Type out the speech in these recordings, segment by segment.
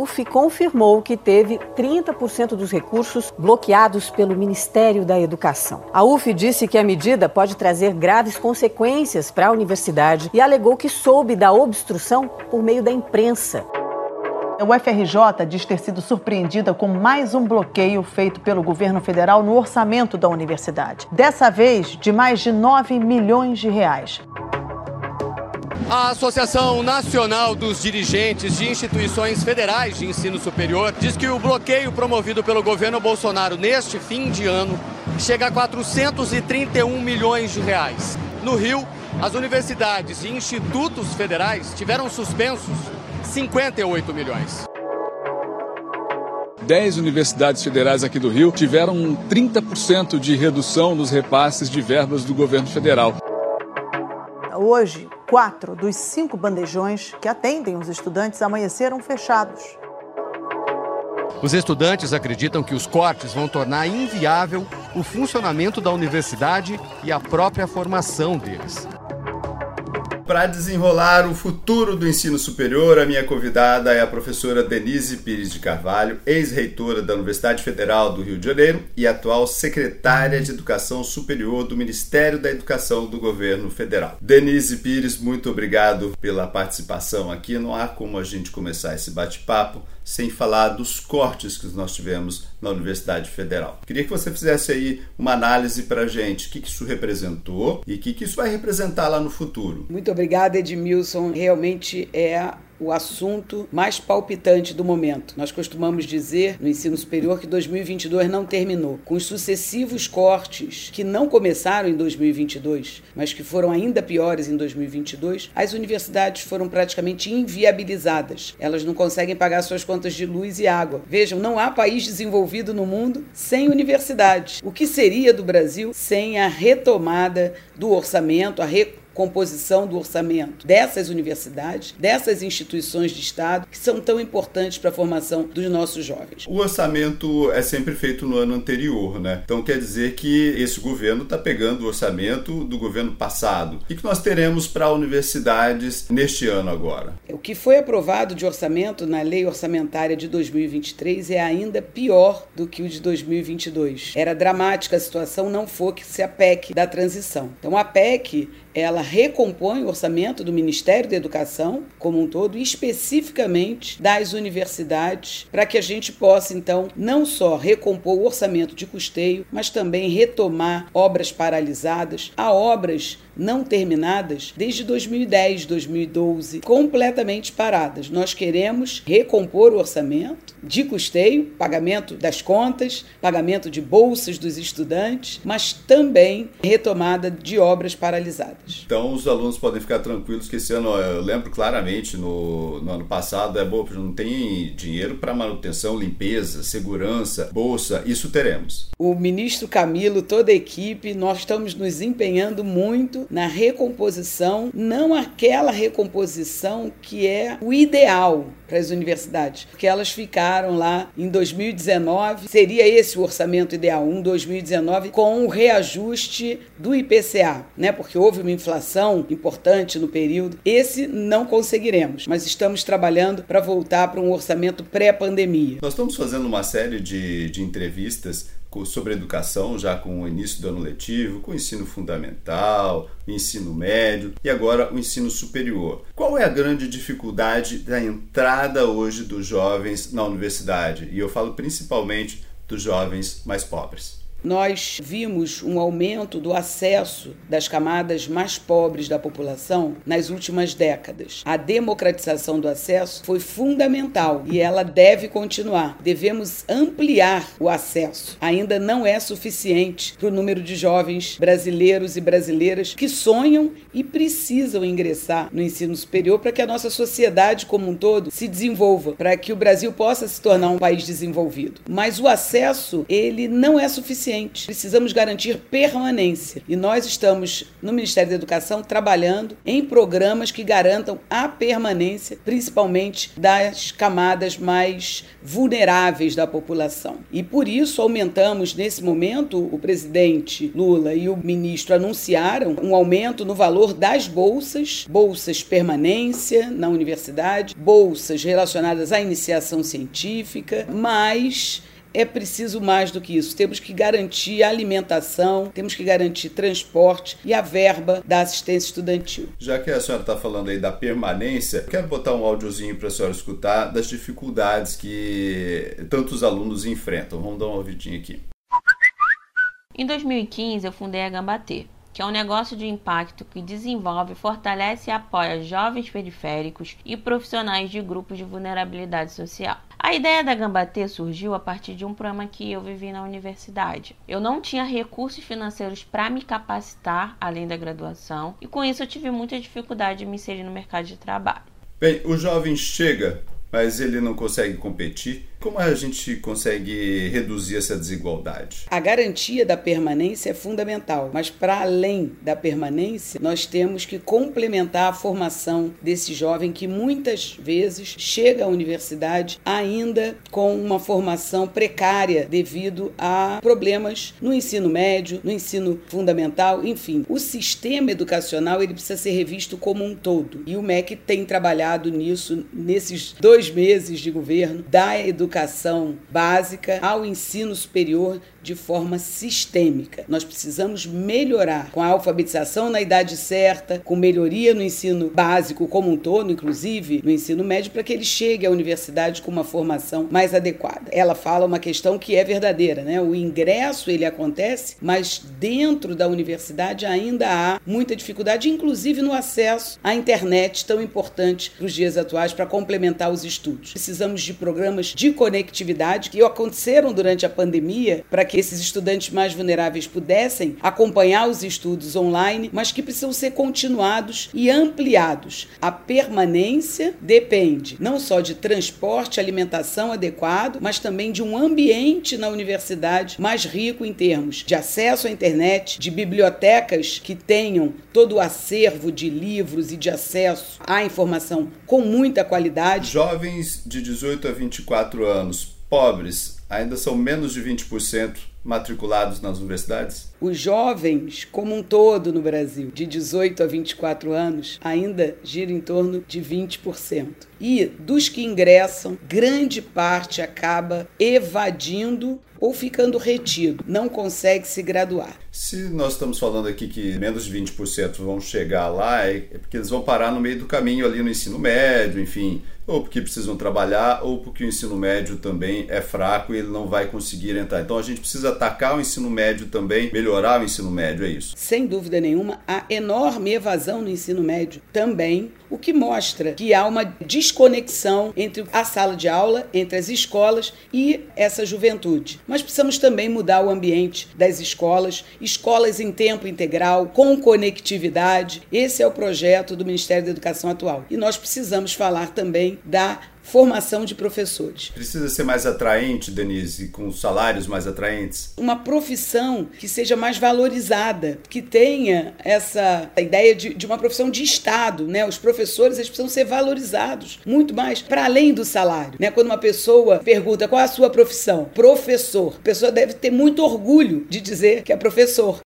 UF confirmou que teve 30% dos recursos bloqueados pelo Ministério da Educação. A UF disse que a medida pode trazer graves consequências para a universidade e alegou que soube da obstrução por meio da imprensa. O FRJ diz ter sido surpreendida com mais um bloqueio feito pelo governo federal no orçamento da universidade. Dessa vez, de mais de 9 milhões de reais. A Associação Nacional dos Dirigentes de Instituições Federais de Ensino Superior diz que o bloqueio promovido pelo governo Bolsonaro neste fim de ano chega a 431 milhões de reais. No Rio, as universidades e institutos federais tiveram suspensos 58 milhões. Dez universidades federais aqui do Rio tiveram 30% de redução nos repasses de verbas do governo federal. Hoje, quatro dos cinco bandejões que atendem os estudantes amanheceram fechados. Os estudantes acreditam que os cortes vão tornar inviável o funcionamento da universidade e a própria formação deles. Para desenrolar o futuro do ensino superior, a minha convidada é a professora Denise Pires de Carvalho, ex-reitora da Universidade Federal do Rio de Janeiro e atual secretária de Educação Superior do Ministério da Educação do Governo Federal. Denise Pires, muito obrigado pela participação aqui. Não há como a gente começar esse bate-papo sem falar dos cortes que nós tivemos na Universidade Federal. Queria que você fizesse aí uma análise para a gente, o que isso representou e o que isso vai representar lá no futuro. Muito obrigada, Edmilson. Realmente é o assunto mais palpitante do momento. Nós costumamos dizer no ensino superior que 2022 não terminou. Com os sucessivos cortes que não começaram em 2022, mas que foram ainda piores em 2022, as universidades foram praticamente inviabilizadas. Elas não conseguem pagar suas contas de luz e água. Vejam, não há país desenvolvido no mundo sem universidade. O que seria do Brasil sem a retomada do orçamento, a re composição do orçamento dessas universidades, dessas instituições de Estado, que são tão importantes para a formação dos nossos jovens. O orçamento é sempre feito no ano anterior, né? Então quer dizer que esse governo está pegando o orçamento do governo passado. O que nós teremos para universidades neste ano agora? O que foi aprovado de orçamento na lei orçamentária de 2023 é ainda pior do que o de 2022. Era dramática a situação, não fosse a PEC da transição. Então a PEC ela recompõe o orçamento do Ministério da Educação como um todo e especificamente das universidades, para que a gente possa então não só recompor o orçamento de custeio, mas também retomar obras paralisadas, a obras não terminadas desde 2010, 2012, completamente paradas. Nós queremos recompor o orçamento de custeio, pagamento das contas, pagamento de bolsas dos estudantes, mas também retomada de obras paralisadas. Então os alunos podem ficar tranquilos que esse ano, eu lembro claramente no, no ano passado, é bom, não tem dinheiro para manutenção, limpeza, segurança, bolsa, isso teremos. O ministro Camilo, toda a equipe, nós estamos nos empenhando muito na recomposição, não aquela recomposição que é o ideal para as universidades, porque elas ficaram lá em 2019, seria esse o orçamento ideal, um 2019 com o reajuste do IPCA, né? Porque houve uma inflação importante no período. Esse não conseguiremos, mas estamos trabalhando para voltar para um orçamento pré-pandemia. Nós estamos fazendo uma série de, de entrevistas sobre educação, já com o início do ano letivo, com o ensino fundamental, ensino médio e agora o ensino superior. Qual é a grande dificuldade da entrada hoje dos jovens na universidade? E eu falo principalmente dos jovens mais pobres. Nós vimos um aumento do acesso das camadas mais pobres da população nas últimas décadas. A democratização do acesso foi fundamental e ela deve continuar. Devemos ampliar o acesso. Ainda não é suficiente para o número de jovens brasileiros e brasileiras que sonham e precisam ingressar no ensino superior para que a nossa sociedade como um todo se desenvolva, para que o Brasil possa se tornar um país desenvolvido. Mas o acesso, ele não é suficiente. Precisamos garantir permanência. E nós estamos no Ministério da Educação trabalhando em programas que garantam a permanência, principalmente das camadas mais vulneráveis da população. E por isso aumentamos nesse momento o presidente Lula e o ministro anunciaram um aumento no valor das bolsas, bolsas permanência na universidade, bolsas relacionadas à iniciação científica, mas é preciso mais do que isso. Temos que garantir alimentação, temos que garantir transporte e a verba da assistência estudantil. Já que a senhora está falando aí da permanência, quero botar um áudiozinho para a senhora escutar das dificuldades que tantos alunos enfrentam. Vamos dar uma ouvidinha aqui. Em 2015, eu fundei a Gambatê, que é um negócio de impacto que desenvolve, fortalece e apoia jovens periféricos e profissionais de grupos de vulnerabilidade social. A ideia da Gambatê surgiu a partir de um programa que eu vivi na universidade. Eu não tinha recursos financeiros para me capacitar além da graduação e com isso eu tive muita dificuldade de me inserir no mercado de trabalho. Bem, o jovem chega, mas ele não consegue competir como a gente consegue reduzir essa desigualdade? A garantia da permanência é fundamental, mas para além da permanência, nós temos que complementar a formação desse jovem que muitas vezes chega à universidade ainda com uma formação precária devido a problemas no ensino médio, no ensino fundamental, enfim. O sistema educacional ele precisa ser revisto como um todo. E o MEC tem trabalhado nisso nesses dois meses de governo da educação educação básica ao ensino superior de forma sistêmica. Nós precisamos melhorar com a alfabetização na idade certa, com melhoria no ensino básico como um todo, inclusive no ensino médio, para que ele chegue à universidade com uma formação mais adequada. Ela fala uma questão que é verdadeira, né? O ingresso ele acontece, mas dentro da universidade ainda há muita dificuldade, inclusive no acesso à internet tão importante para os dias atuais para complementar os estudos. Precisamos de programas de conectividade que aconteceram durante a pandemia para que esses estudantes mais vulneráveis pudessem acompanhar os estudos online, mas que precisam ser continuados e ampliados. A permanência depende não só de transporte, alimentação adequado, mas também de um ambiente na universidade mais rico em termos de acesso à internet, de bibliotecas que tenham todo o acervo de livros e de acesso à informação com muita qualidade. Jovens de 18 a 24 anos pobres ainda são menos de 20% matriculados nas universidades? Os jovens, como um todo no Brasil, de 18 a 24 anos, ainda gira em torno de 20%. E dos que ingressam, grande parte acaba evadindo ou ficando retido, não consegue se graduar. Se nós estamos falando aqui que menos de 20% vão chegar lá, é porque eles vão parar no meio do caminho ali no ensino médio, enfim, ou porque precisam trabalhar, ou porque o ensino médio também é fraco e ele não vai conseguir entrar. Então a gente precisa atacar o ensino médio também, melhorar o ensino médio, é isso? Sem dúvida nenhuma, há enorme evasão no ensino médio também, o que mostra que há uma desconexão entre a sala de aula, entre as escolas e essa juventude. Mas precisamos também mudar o ambiente das escolas, escolas em tempo integral, com conectividade. Esse é o projeto do Ministério da Educação atual. E nós precisamos falar também da formação de professores. Precisa ser mais atraente, Denise, com salários mais atraentes? Uma profissão que seja mais valorizada, que tenha essa ideia de, de uma profissão de Estado. Né? Os professores eles precisam ser valorizados muito mais, para além do salário. Né? Quando uma pessoa pergunta qual a sua profissão, professor, a pessoa deve ter muito orgulho de dizer que é professor.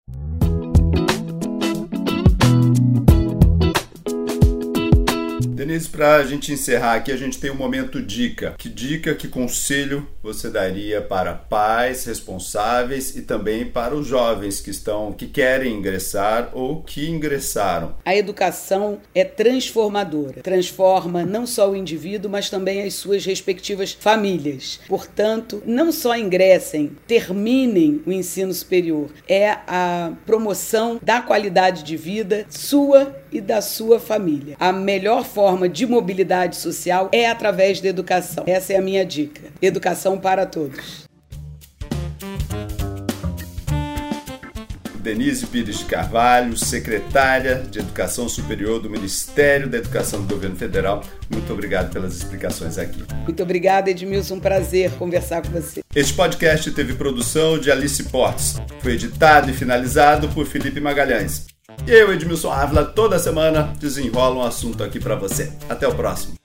Denise, para a gente encerrar aqui, a gente tem um momento dica. Que dica, que conselho você daria para pais responsáveis e também para os jovens que estão, que querem ingressar ou que ingressaram? A educação é transformadora. Transforma não só o indivíduo, mas também as suas respectivas famílias. Portanto, não só ingressem, terminem o ensino superior. É a promoção da qualidade de vida sua e da sua família. A melhor forma de mobilidade social é através da educação. Essa é a minha dica. Educação para todos. Denise Pires de Carvalho, secretária de Educação Superior do Ministério da Educação do Governo Federal. Muito obrigado pelas explicações aqui. Muito obrigada, Edmilson. Um prazer conversar com você. Este podcast teve produção de Alice Portes. Foi editado e finalizado por Felipe Magalhães. Eu, Edmilson Ávila, toda semana desenrola um assunto aqui para você. Até o próximo.